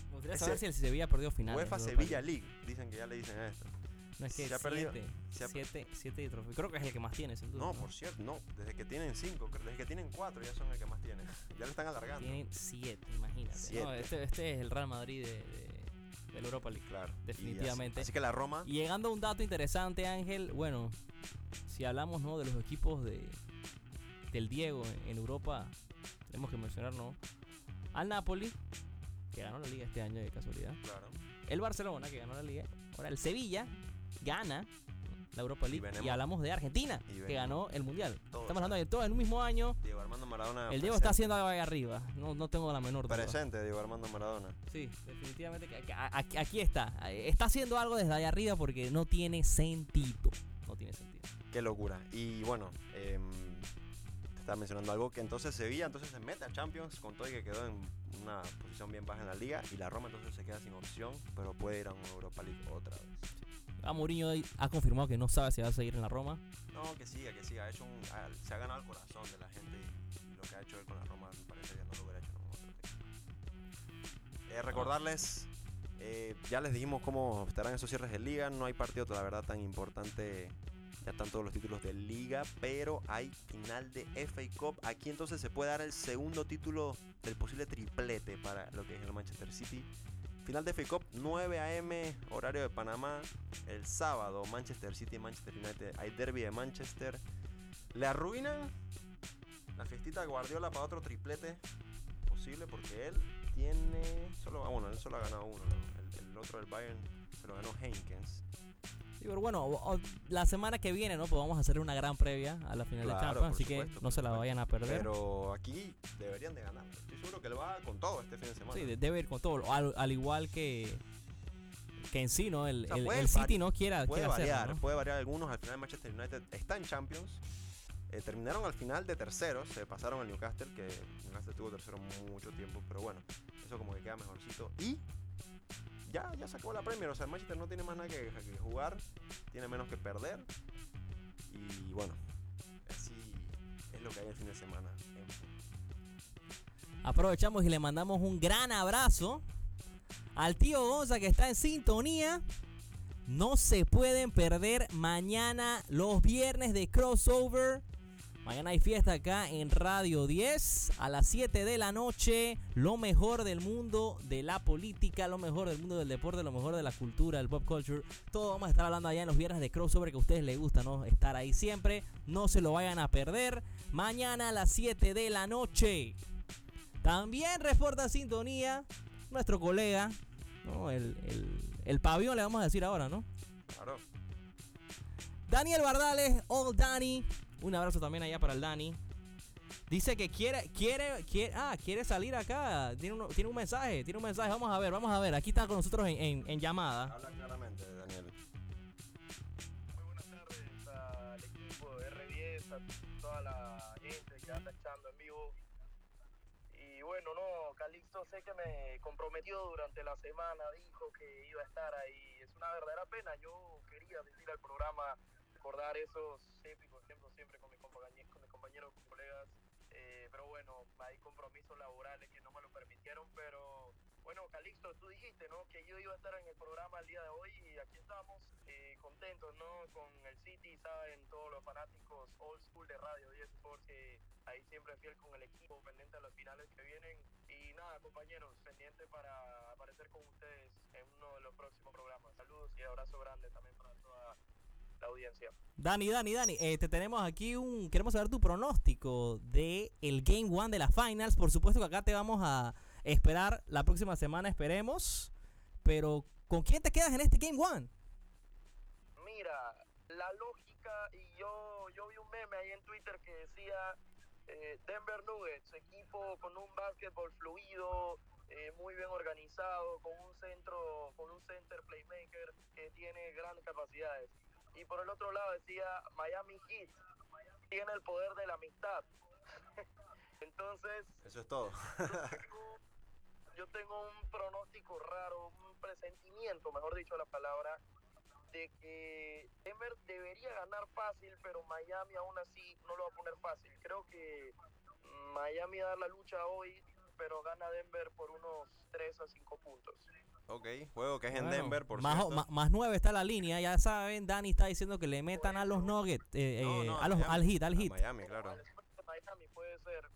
Me gustaría saber si el Sevilla perdió final. UEFA Sevilla League. Dicen que ya le dicen esto. No es que Se ha perdido- siete, se ha- siete, siete trofeos. Creo que es el que más tiene, sin duda. No, por cierto, no. Desde que tienen cinco, desde que tienen cuatro, ya son el que más tienen. Ya le están alargando. Tienen siete, imagínate. No, este, este es el Real Madrid de, de, de la Europa League. Claro. así- Definitivamente. Así, que la Roma. Y llegando a un dato interesante, Ángel, bueno, si hablamos ¿no? de los equipos de, del Diego en, en Europa, tenemos que mencionar ¿no? al Napoli, que ganó la liga este año de casualidad, Claro. el Barcelona, que ganó la liga, ahora el Sevilla gana la Europa League y, hablamos de Argentina, que ganó el Mundial. Estamos hablando de todo en un mismo año. Diego Armando Maradona. El Diego presente. está haciendo algo ahí arriba, no, no tengo la menor duda. Presente, Diego Armando Maradona. Sí, definitivamente aquí, aquí está. Está haciendo algo desde ahí arriba porque no tiene sentido. No tiene sentido. Qué locura. Y bueno, em, te estaba mencionando algo que entonces Sevilla entonces se mete a Champions con todo y que quedó en una posición bien baja en la liga. Y la Roma entonces se queda sin opción, pero puede ir a una Europa League otra vez. A Mourinho hoy ha confirmado que no sabe si va a seguir en la Roma. No, que siga, que siga. Ha hecho un, ha- se ha ganado el corazón de la gente y, lo que ha hecho él con la Roma me parece que no lo hubiera hecho en otro. Eh, recordarles, eh, ya les dijimos cómo estarán esos cierres de liga. No hay partido, la verdad, tan importante. Ya están todos los títulos de liga, pero hay final de FA Cup. Aquí entonces se puede dar el segundo título del posible triplete para lo que es el Manchester City. Final de FA Cup, 9 a.m., horario de Panamá. El sábado, Manchester City, Manchester United. Hay derby de Manchester. ¿Le arruinan la fiestita de Guardiola para otro triplete? Posible, porque él tiene. Solo, ah, bueno, él solo ha ganado uno. ¿no? El, el otro del Bayern se lo ganó Heinkens. Sí, pero bueno, o- o- la semana que viene, ¿no? Pues vamos a hacer una gran previa a la final Claro, de Champions. Así supuesto, que no se la vayan a perder. Pero aquí deberían de ganar. Estoy seguro que él va con todo este fin de semana. sí, de- debe ir con todo. Al, al igual que. Que en sí, ¿no? El, O sea, el- City no quiera, puede quiera hacerlo, variar, ¿no? puede variar algunos. Al final Manchester United está en Champions. Eh, terminaron al final de terceros, se pasaron al Newcastle, que Newcastle tuvo tercero mucho tiempo, pero bueno, eso como que queda mejorcito. Y ya, ya sacó la Premier, o sea, el Manchester no tiene más nada que, que jugar, tiene menos que perder. Y bueno, así es lo que hay el fin de semana. Aprovechamos y le mandamos un gran abrazo al tío Gonza que está en sintonía. No se pueden perder mañana los viernes de crossover. Mañana hay fiesta acá en Radio 10 a las 7 de la noche. Lo mejor del mundo de la política, lo mejor del mundo del deporte, lo mejor de la cultura, del pop culture. Todo vamos a estar hablando allá en los viernes de crossover que a ustedes les gusta, ¿no? Estar ahí siempre. No se lo vayan a perder. Mañana a las 7 de la noche. También reporta sintonía nuestro colega, ¿no? El, el, el pabellón le vamos a decir ahora, ¿no? Claro. Daniel Bardales, Old Dani. Un abrazo también allá para el Dani. Dice que quiere, quiere, quiere, ah, quiere salir acá. Tiene, uno- tiene un mensaje, tiene un mensaje. Vamos a ver, vamos a ver. Aquí está con nosotros en, en- en llamada. Habla claramente, Daniel. Muy buenas tardes al equipo de R10, a toda la gente que anda echando en vivo. Y bueno, no, Calixto sé que me comprometió durante la semana, dijo que iba a estar ahí. Es una verdadera pena, yo quería decir al programa, recordar esos épicos tiempos siempre con mis compañeros, con mis compañeros, colegas. Eh, pero bueno, hay compromisos laborales que no me lo permitieron, pero bueno, Calixto, tú dijiste, ¿no? Que yo iba a estar en el programa el día de hoy y aquí estamos eh, contentos, ¿no? Con el City, saben, todos los fanáticos old school de Radio 10 Sports, que ahí siempre fiel con el equipo, pendiente a las finales que vienen. Y nada, compañeros, pendiente para aparecer con ustedes en uno de los próximos programas. Saludos y abrazo grande también para toda la audiencia. Dani, Dani, Dani, eh, te tenemos aquí un. Queremos saber tu pronóstico de el Game One de las Finals. Por supuesto que acá te vamos a esperar la próxima semana, esperemos. Pero, ¿con quién te quedas en este Game One? Mira, la lógica, y yo, yo vi un meme ahí en Twitter que decía eh, Denver Nuggets, equipo con un básquetbol fluido, eh, muy bien organizado, con un centro, con un center playmaker que tiene grandes capacidades. Y por el otro lado decía Miami Heat, tiene el poder de la amistad. Entonces, Eso es todo. yo tengo un pronóstico raro, un presentimiento, mejor dicho la palabra, de que Denver debería ganar fácil, pero Miami aún así no lo va a poner fácil. Creo que Miami va a dar la lucha hoy, pero gana Denver por unos 3 a 5 puntos. Ok, juego que es en Denver, por más, cierto. más nueve está la línea, ya saben. Dani está diciendo que le metan a los Nuggets, eh, No, eh, no, a los, Miami. al Hit, al Hit. Miami, claro. Miami puede ser.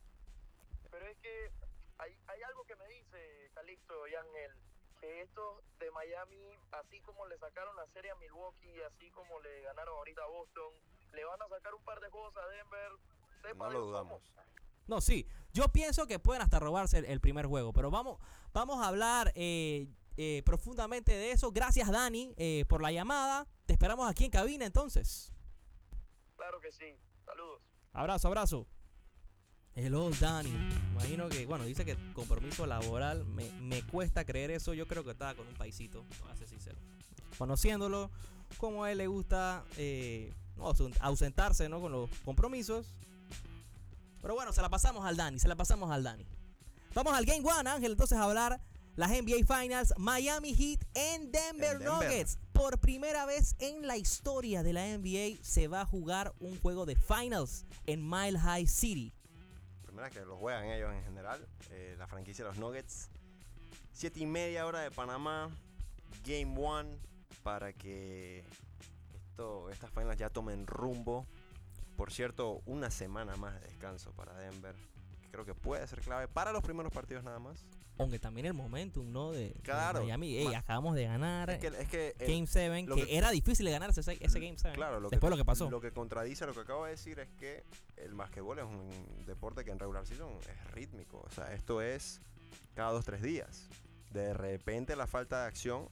Pero es que hay, hay algo que me dice Calixto y Ángel, que estos de Miami, así como le sacaron la serie a Milwaukee, así como le ganaron ahorita a Boston, le van a sacar un par de juegos a Denver. sepa No lo cómo. dudamos. No, sí. Yo pienso que pueden hasta robarse el, el primer juego. Pero vamos, vamos a hablar eh, eh, profundamente de eso. Gracias, Dani, eh, por la llamada. Te esperamos aquí en cabina entonces. Claro que sí. Saludos. Abrazo, abrazo. Hello, Dani. Imagino que, bueno, dice que compromiso laboral. Me, me cuesta creer eso. Yo creo que estaba con un paisito, voy a ser sincero. Conociéndolo, como a él le gusta eh, no, ausen- ausentarse ¿no? con los compromisos. Pero bueno, se la pasamos al Dani, se la pasamos al Dani. Vamos al Game One, Ángel, entonces a hablar las NBA Finals, Miami Heat en Denver, En Denver. Nuggets. Por primera vez en la historia de la NBA se va a jugar un juego de Finals en Mile High City. Primera que lo juegan ellos en general. eh, la franquicia de los Nuggets. Siete y media hora de Panamá. Game One. Para que esto, estas finals ya tomen rumbo. Por cierto, una semana más de descanso para Denver. que creo que puede ser clave para los primeros partidos nada más. Aunque también el momentum, ¿no? De, de Claro, Miami. Ey, acabamos de ganar Es que, es que el- Game 7, lo que, que- era difícil de ganarse ese, ese Game 7. Claro, lo después que, de lo que pasó. Lo que contradice lo que acabo de decir es que el basquetbol es un deporte que en regular season es rítmico. O sea, esto es cada dos, tres días. De repente la falta de acción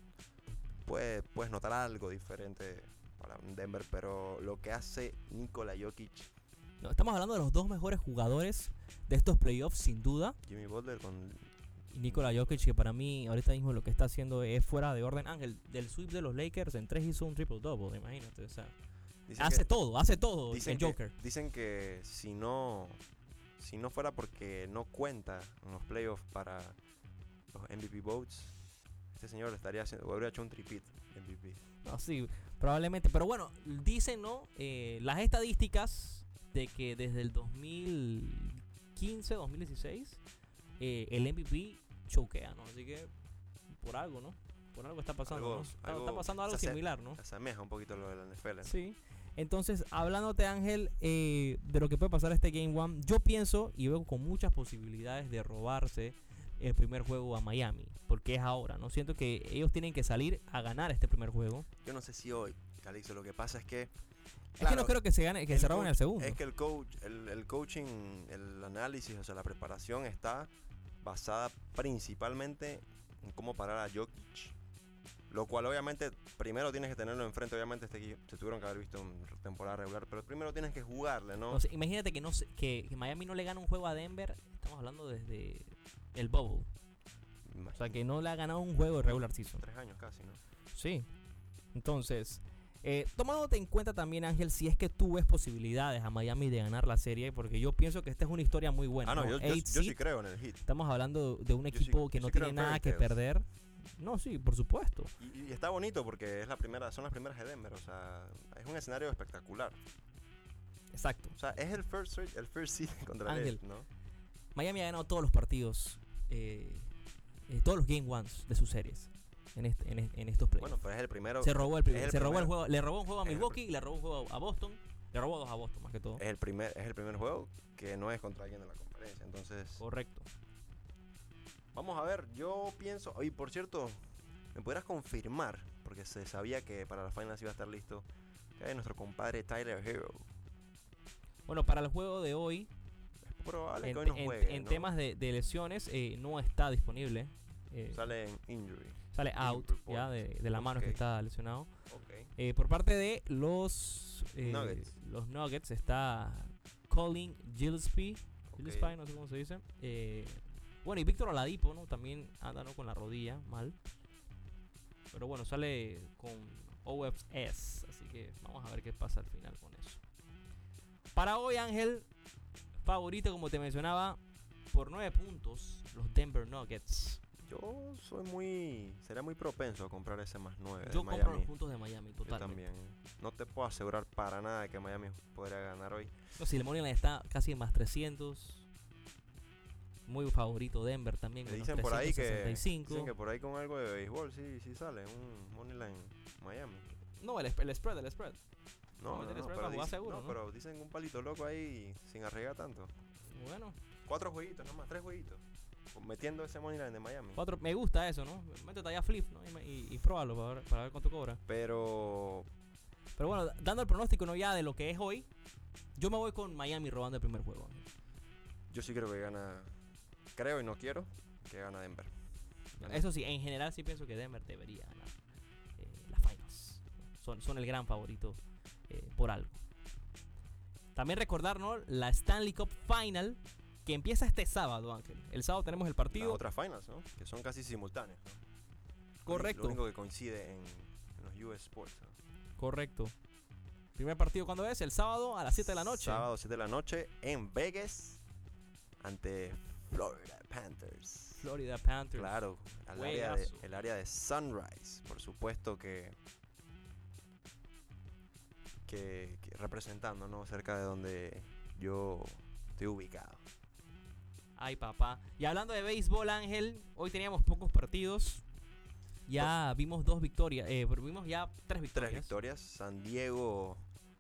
puede, puedes notar algo diferente para un Denver, pero lo que hace Nikola Jokic, No, estamos hablando de los dos mejores jugadores de estos playoffs, sin duda. Jimmy Butler con Nikola Jokic, que para mí ahorita mismo lo que está haciendo es fuera de orden. Ángel, del sweep de los Lakers en tres hizo un triple-double, imagínate. O sea, dicen hace que- todo, hace todo dicen el que- Joker. dicen que si no si no fuera porque no cuenta en los playoffs para los MVP votes, este señor estaría haciendo, habría hecho un tripit MVP. No, sí, probablemente. Pero bueno, dicen, ¿no? Eh, las estadísticas de que desde el 2015, 2016, eh, el MVP choquea, ¿no? Así que por algo, ¿no? Por algo está pasando, Algo- ¿no? Está, algo está pasando algo se similar, ¿no? Se asemeja un poquito lo de la NFL. Sí. Entonces, hablándote, Ángel, eh, de lo que puede pasar este Game One, yo pienso y veo con muchas posibilidades de robarse el primer juego a Miami, porque es ahora, ¿no? Siento que ellos tienen que salir a ganar este primer juego. Yo no sé si hoy, Calixto, lo que pasa es que es que no creo que se gane, que se roben el segundo. Es que el coach, el, el coaching, el análisis, o sea, la preparación está basada principalmente en cómo parar a Jokic. Lo cual obviamente primero tienes que tenerlo enfrente. Obviamente este equipo se tuvieron que haber visto en temporada regular, pero primero tienes que jugarle, ¿no? Imagínate que, no que, que Miami no le gana un juego a Denver. Estamos hablando desde el Bubble. O sea, que no le ha ganado un juego de regular season. Tres años casi, ¿no? Sí. Entonces, eh, tomándote en cuenta también, Ángel, si es que tú ves posibilidades a Miami de ganar la serie, porque yo pienso que esta es una historia muy buena. ah, no, ¿no? yo, yo- Eight yo sí creo en el hit. Estamos hablando de un sí- equipo que no sí tiene en nada que perder. No, sí, por supuesto. Y, y está bonito porque es la primera, son las primeras de Denver. O sea, es un escenario espectacular. Exacto. O sea, es el first, seed- el first seed contra el Ángel. ¿no? Miami ha ganado todos los partidos, eh, eh, todos los game ones de sus series en, este- en, est- en estos playoffs. Bueno, pero es el primero. se robó el, primer- el se robó el juego, le robó un juego a Milwaukee, y le robó un juego a Boston, le robó dos a Boston más que todo. Es el primer, es el primer juego que no es contra alguien de la conferencia. Entonces, Correcto. vamos a ver. Yo pienso. Oye, por cierto, ¿me podrás confirmar? Porque se sabía que para las finals iba a estar listo. Que hay nuestro compadre Tyler Hero. Bueno, para el juego de hoy, Es probable en, que hoy no en- juegue. en ¿no? temas de, de lesiones, eh, no está disponible. eh, Sale en injury. Sale out ya de, de la mano que está lesionado. Ok. Eh, por parte de los eh, Nuggets. los Nuggets está Colin Gillespie, Gillespie, ok. no sé cómo se dice. Eh, bueno, y Víctor Oladipo, ¿no? También anda ¿no? con la rodilla mal. Pero bueno, sale con OFS, así que vamos a ver qué pasa al final con eso. Para hoy, Ángel, favorito, como te mencionaba, por 9 puntos, los Denver Nuggets. Yo soy muy. Será muy propenso a comprar ese más 9 Yo de compro Miami. los puntos de Miami, Yo totalmente. también. No te puedo asegurar para nada que Miami podría ganar hoy. No, si line está casi en más 300. Muy favorito Denver también. Menos dicen por ahí que. 365. Dicen que por ahí con algo de béisbol sí, sí sale. Un money line Miami. No, el, el spread, el spread. No, no, no, pero seguro, no, ¿no? pero dicen un palito loco ahí sin arriesgar tanto. Bueno, Cuatro jueguitos, nomás, tres jueguitos. Metiendo ese money line de Miami. cuatro, me gusta eso, ¿no? Métete allá flip, ¿no? Y, y, y pruébalo para ver, para ver cuánto cobra. Pero Pero bueno, dando el pronóstico, ¿no? Ya de lo que es hoy, yo me voy con Miami robando el primer juego. yo sí creo que gana. Creo y no quiero que gana Denver. Gana. Eso sí, en general sí pienso que Denver debería ganar eh, las finals. Son, son el gran favorito eh, por algo. También recordar, ¿no? La Stanley Cup Final que empieza este sábado, Ángel. El sábado tenemos el Las partido. otras finals, ¿no? Que son casi simultáneas. Correcto. Lo único que coincide en, en los US Sports. ¿no? Correcto. Primer partido, ¿cuándo es? El sábado a las 7 de la noche. Sábado 7 de la noche en Vegas ante Florida Panthers. Florida Panthers. Claro, al área de, Juegazo. el área de Sunrise, por supuesto que, que, que representando, ¿no? Cerca de donde yo estoy ubicado. Ay, papá. Y hablando de béisbol, Ángel, hoy teníamos pocos partidos. Ya vimos dos victorias. Eh, vimos ya tres victorias. Tres victorias. San Diego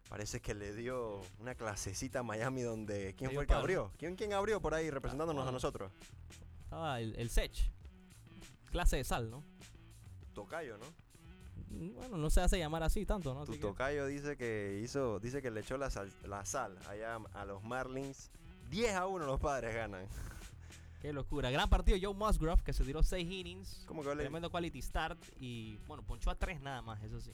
parece que le dio una clasecita a Miami donde... ¿Quién fue el que abrió? ¿Quién, quién abrió por ahí representándonos Ah. a nosotros? Estaba el, el Sech. Clase de sal, ¿no? Tocayo, ¿no? Mm, Bueno, no se hace llamar así tanto, ¿no? Tu tocayo dice que hizo, dice que le echó la sal, la sal allá a los Marlins. 10 a 1 los padres ganan. Qué locura. Gran partido Joe Musgrove, que se tiró 6 innings. ¿Cómo que le, Tremendo quality start. Y bueno, ponchó a 3 nada más, eso sí.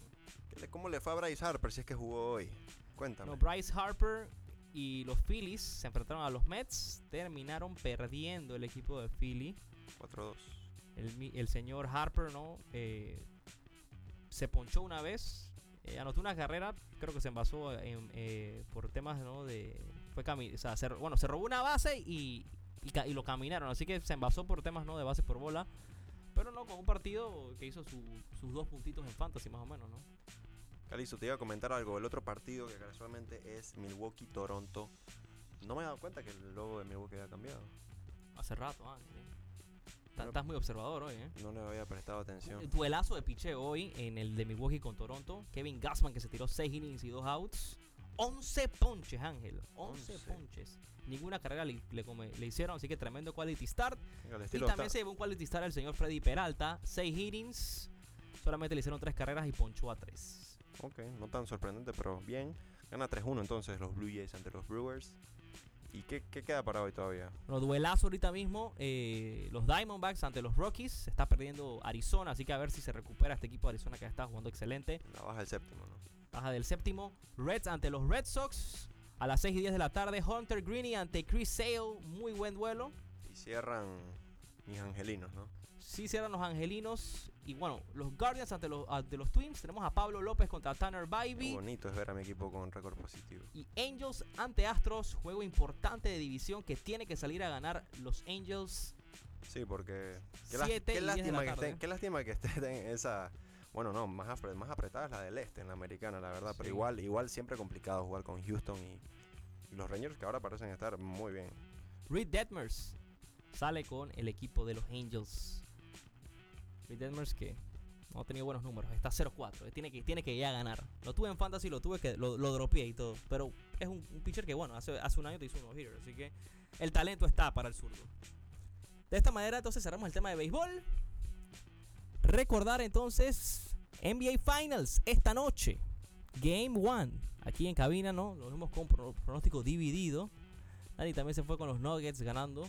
cómo le fue a Bryce Harper si es que jugó hoy? Cuéntame. No, Bryce Harper y los Phillies se enfrentaron a los Mets. Terminaron perdiendo el equipo de Philly. 4-2. El, el señor Harper, ¿no? Eh, se ponchó una vez. eh, anotó una carrera. Creo que se envasó en, eh, por temas, ¿no? De. Fue cami- o sea, se bueno, se robó una base y, y, ca- y lo caminaron. Así que se envasó por temas, ¿no? De base por bola. Pero no, con un partido que hizo su- sus dos puntitos en fantasy, más o menos, ¿no? Calizo, te iba a comentar algo. El otro partido que casualmente es Milwaukee-Toronto. No me he dado cuenta que el logo de Milwaukee había cambiado. Hace rato. Está- Bueno. Estás muy observador hoy, ¿eh? No le había prestado atención. Duelazo de piche hoy en el de Milwaukee con Toronto. Kevin Gassman que se tiró 6 innings y 2 outs. 11 ponches, Ángel. 11 11. ponches. Ninguna carrera le, le come- le hicieron, así que tremendo quality start. El Y también ta- se llevó un quality start el señor Freddy Peralta. 6 innings. Solamente le hicieron 3 carreras y ponchó a 3. Ok, no tan sorprendente, pero bien. Gana 3-1 entonces los Blue Jays ante los Brewers. ¿Y qué, qué queda para hoy todavía? Los duelazos ahorita mismo, eh, los Diamondbacks ante los Rockies, se está perdiendo Arizona, así que a ver si se recupera este equipo de Arizona que está jugando excelente. La baja del séptimo, ¿no? Baja del séptimo, Reds ante los Red Sox a las 6 y 10 de la tarde, Hunter Greeny ante Chris Sale, muy buen duelo. Y cierran mis angelinos, ¿no? Sí cierran los angelinos y bueno, los Guardians ante los, ante los Twins, tenemos a Pablo López contra Tanner Qué Bybee. bonito es ver a mi equipo con récord positivo. Y Angels ante Astros, juego importante de división que tiene que salir a ganar los Angels. Sí, porque. Qué, Siete qué de lástima que estén, qué lástima que estén en esa. Bueno, no, más, apre- más apretada es la del este, en la americana, la verdad. Pero igual, igual siempre complicado jugar con Houston y, y los Rangers que ahora parecen estar muy bien. Reed Detmers sale con el equipo de los Angels. Reed Detmers que no ha tenido buenos números, está 0-4, eh, tiene que, tiene que ya ganar. Lo tuve en Fantasy, lo tuve que lo, lo dropeé y todo, pero es un, un pitcher que bueno, hace, hace un año te hizo unos hitters, así que el talento está para el zurdo. De esta manera entonces cerramos el tema de béisbol. Recordar entonces NBA Finals esta noche. Game 1. Aquí en cabina, ¿no? Lo vemos con pro- pronóstico dividido. Dani también se fue con los Nuggets ganando.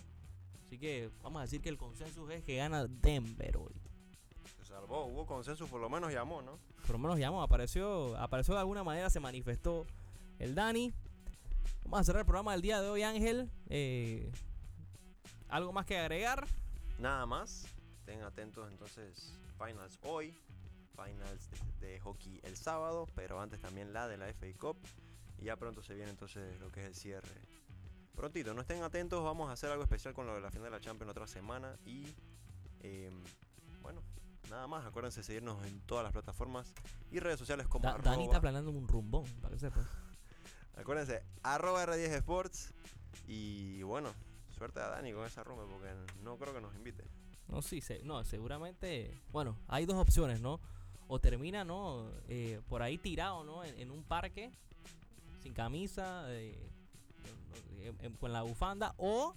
Así que vamos a decir que el consenso es que gana Denver hoy. Se salvó, hubo consenso, por lo menos llamó, ¿no? Por lo menos llamó, apareció, apareció de alguna manera, se manifestó el Dani. Vamos a cerrar el programa del día de hoy, Ángel. Eh, ¿Algo más que agregar? Nada más. Estén atentos entonces. Finals hoy. Finals de, de hockey el sábado. Pero antes también la de la FA Cup. Y ya pronto se viene entonces lo que es el cierre. Prontito, no estén atentos. Vamos a hacer algo especial con lo de la final de la Champions la otra semana. Y em, bueno, nada más. Acuérdense de seguirnos en todas las plataformas y redes sociales como Da- Dani está planeando un rumbón, para que sepas. Acuérdense, arroba R10 Sports. Y bueno, suerte a Dani con esa rumba porque no creo que nos invite. No, sí, se- no, seguramente. Bueno, hay dos opciones, ¿no? O termina, ¿no? Eh, por ahí tirado, ¿no? En, en un parque, sin camisa, eh, en- en- con la bufanda, o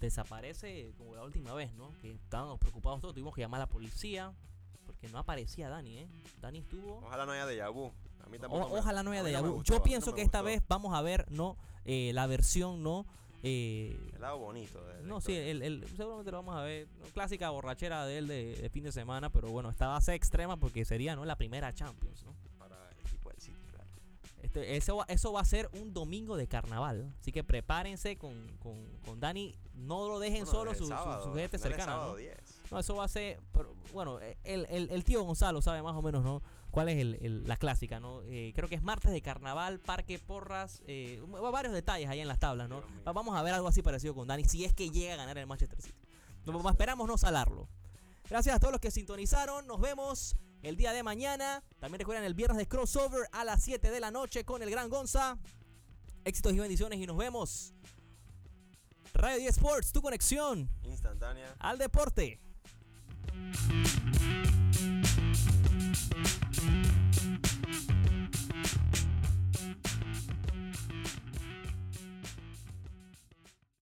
desaparece como la última vez, ¿no? Que estábamos preocupados todos, tuvimos que llamar a la policía, porque no aparecía Dani, ¿eh? Dani estuvo. Ojalá no haya déjà vu. A mí O- tampoco me- ojalá no haya gustó, a Yo pienso que esta vez vamos a ver, ¿no? Eh, la versión, ¿no? Eh, El lado bonito de no, sí, el, el- seguramente lo vamos a ver. Clásica borrachera de él de, de fin de semana, pero bueno, esta va a ser extrema porque sería ¿no? la primera Champions. ¿no? Para el equipo del City, claro. Este, eso, va- eso va a ser un domingo de carnaval. Así que prepárense con, con, con Dani. No lo dejen Bueno, solo, su, su- sábado, su la gente cercana. ¿no? 10. No, eso va a ser. pero, bueno, el, el, el tío Gonzalo sabe más o menos, ¿no? ¿Cuál es el, el- la clásica, no? Eh, creo que es martes de carnaval, parque porras, eh, va- varios detalles ahí en las tablas, ¿no? Vamos a ver algo así parecido con Dani, si es que llega a ganar el Manchester City. Esperamos no salarlo. Gracias a todos los que sintonizaron. Nos vemos el día de mañana. También recuerden el viernes de crossover a las 7 de la noche con el Gran Gonza. Éxitos y bendiciones y nos vemos. Radio 10 Sports, tu conexión Instantánea. al deporte.